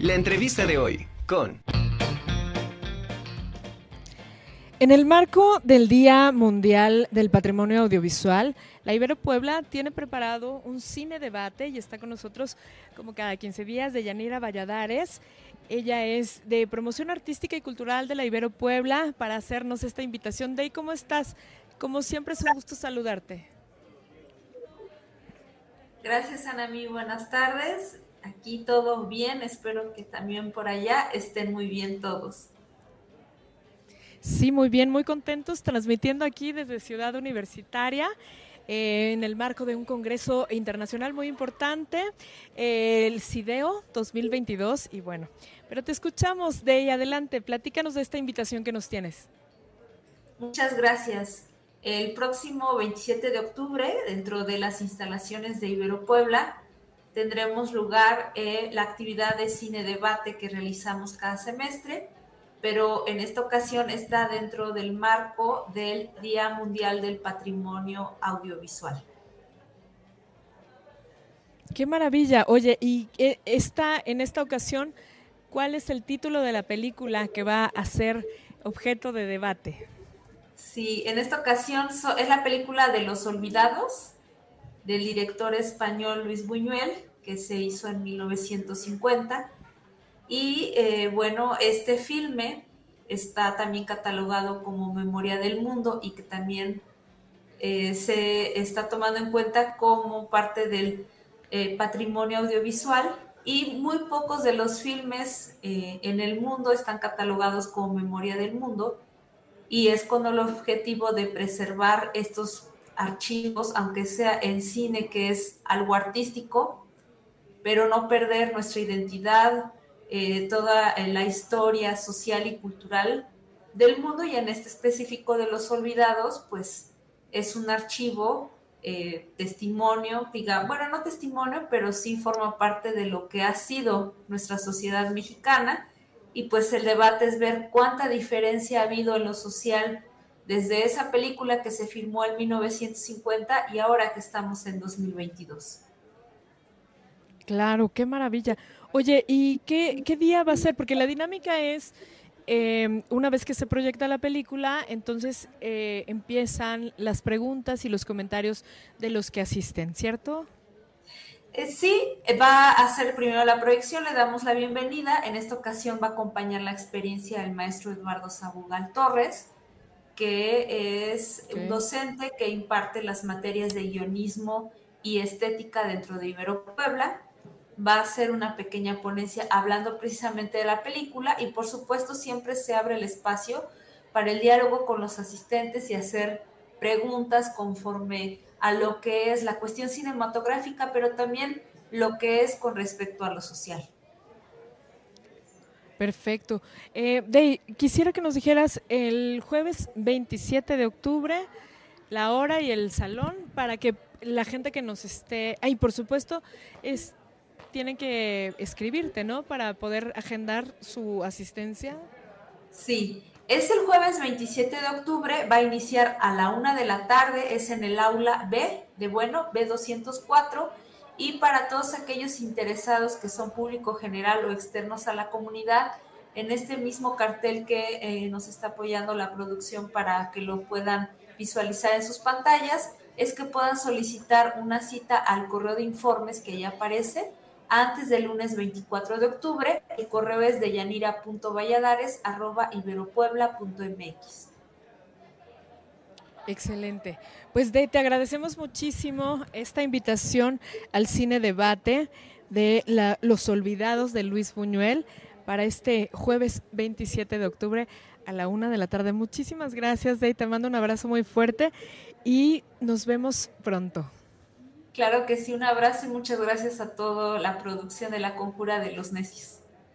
La entrevista de hoy con... En el marco del Día Mundial del Patrimonio Audiovisual, la Ibero Puebla tiene preparado un cine debate y está con nosotros como cada 15 días de Yanira Valladares. Ella es de promoción artística y cultural de la Ibero Puebla para hacernos esta invitación. Dey, ¿cómo estás? Como siempre es un gusto saludarte. Gracias, Anami. Buenas tardes. Aquí todo bien. Espero que también por allá estén muy bien todos. Sí, muy bien, muy contentos transmitiendo aquí desde Ciudad Universitaria. Eh, en el marco de un congreso internacional muy importante, el CIDEO 2022. Y bueno, pero te escuchamos de ahí adelante. Platícanos de esta invitación que nos tienes. Muchas gracias. El próximo 27 de octubre, dentro de las instalaciones de Ibero Puebla, tendremos lugar eh, la actividad de cine debate que realizamos cada semestre pero en esta ocasión está dentro del marco del Día Mundial del Patrimonio Audiovisual. Qué maravilla. Oye, y está en esta ocasión, ¿cuál es el título de la película que va a ser objeto de debate? Sí, en esta ocasión es la película de Los Olvidados del director español Luis Buñuel, que se hizo en 1950 y eh, bueno, este filme está también catalogado como Memoria del Mundo y que también eh, se está tomando en cuenta como parte del eh, patrimonio audiovisual. Y muy pocos de los filmes en el mundo están catalogados como Memoria del Mundo. Y es con el objetivo de preservar estos archivos, aunque sea en cine que es algo artístico, pero no perder nuestra identidad, eh, toda eh, la historia social y cultural del mundo y en este específico de los olvidados, pues es un archivo, eh, testimonio, diga, bueno, no testimonio, pero sí forma parte de lo que ha sido nuestra sociedad mexicana y pues el debate es ver cuánta diferencia ha habido en lo social desde esa película que se filmó en 1950 y ahora que estamos en 2022. Claro, qué maravilla. Oye, ¿y qué, día va a ser? Porque la dinámica es, em, una vez que se proyecta la película, entonces eh, empiezan las preguntas y los comentarios de los que asisten, ¿cierto? Eh, sí, va a ser primero la proyección, le damos la bienvenida. En esta ocasión va a acompañar la experiencia del maestro Eduardo Sabugal Torres, que es un docente que imparte las materias de guionismo y estética dentro de Ibero Puebla va a ser una pequeña ponencia hablando precisamente de la película y por supuesto siempre se abre el espacio para el diálogo con los asistentes y hacer preguntas conforme a lo que es la cuestión cinematográfica, pero también lo que es con respecto a lo social. Perfecto. Eh, quisiera que nos dijeras el jueves 27 de octubre la hora y el salón para que la gente que nos esté, ay, por supuesto, es, tienen que escribirte, ¿no? Para poder agendar su asistencia. Sí, es el jueves 27 de octubre, va a iniciar a la una de la tarde, es en el aula B de bueno, B204, y para todos aquellos interesados que son público general o externos a la comunidad, en este mismo cartel que eh, nos está apoyando la producción para que lo puedan visualizar en sus pantallas, es que puedan solicitar una cita al correo de informes que ya aparece antes del lunes 24 de octubre. El correo es de yanira.valladares.iberopuebla.mx. Excelente. Pues de, te agradecemos muchísimo esta invitación al cine debate de Los Olvidados de Luis Buñuel para este jueves 27 de octubre a la una de la tarde. Muchísimas gracias, Dey. Te mando un abrazo muy fuerte y nos vemos pronto. Claro que sí, un abrazo y muchas gracias a toda la producción de La Conjura de los Necios.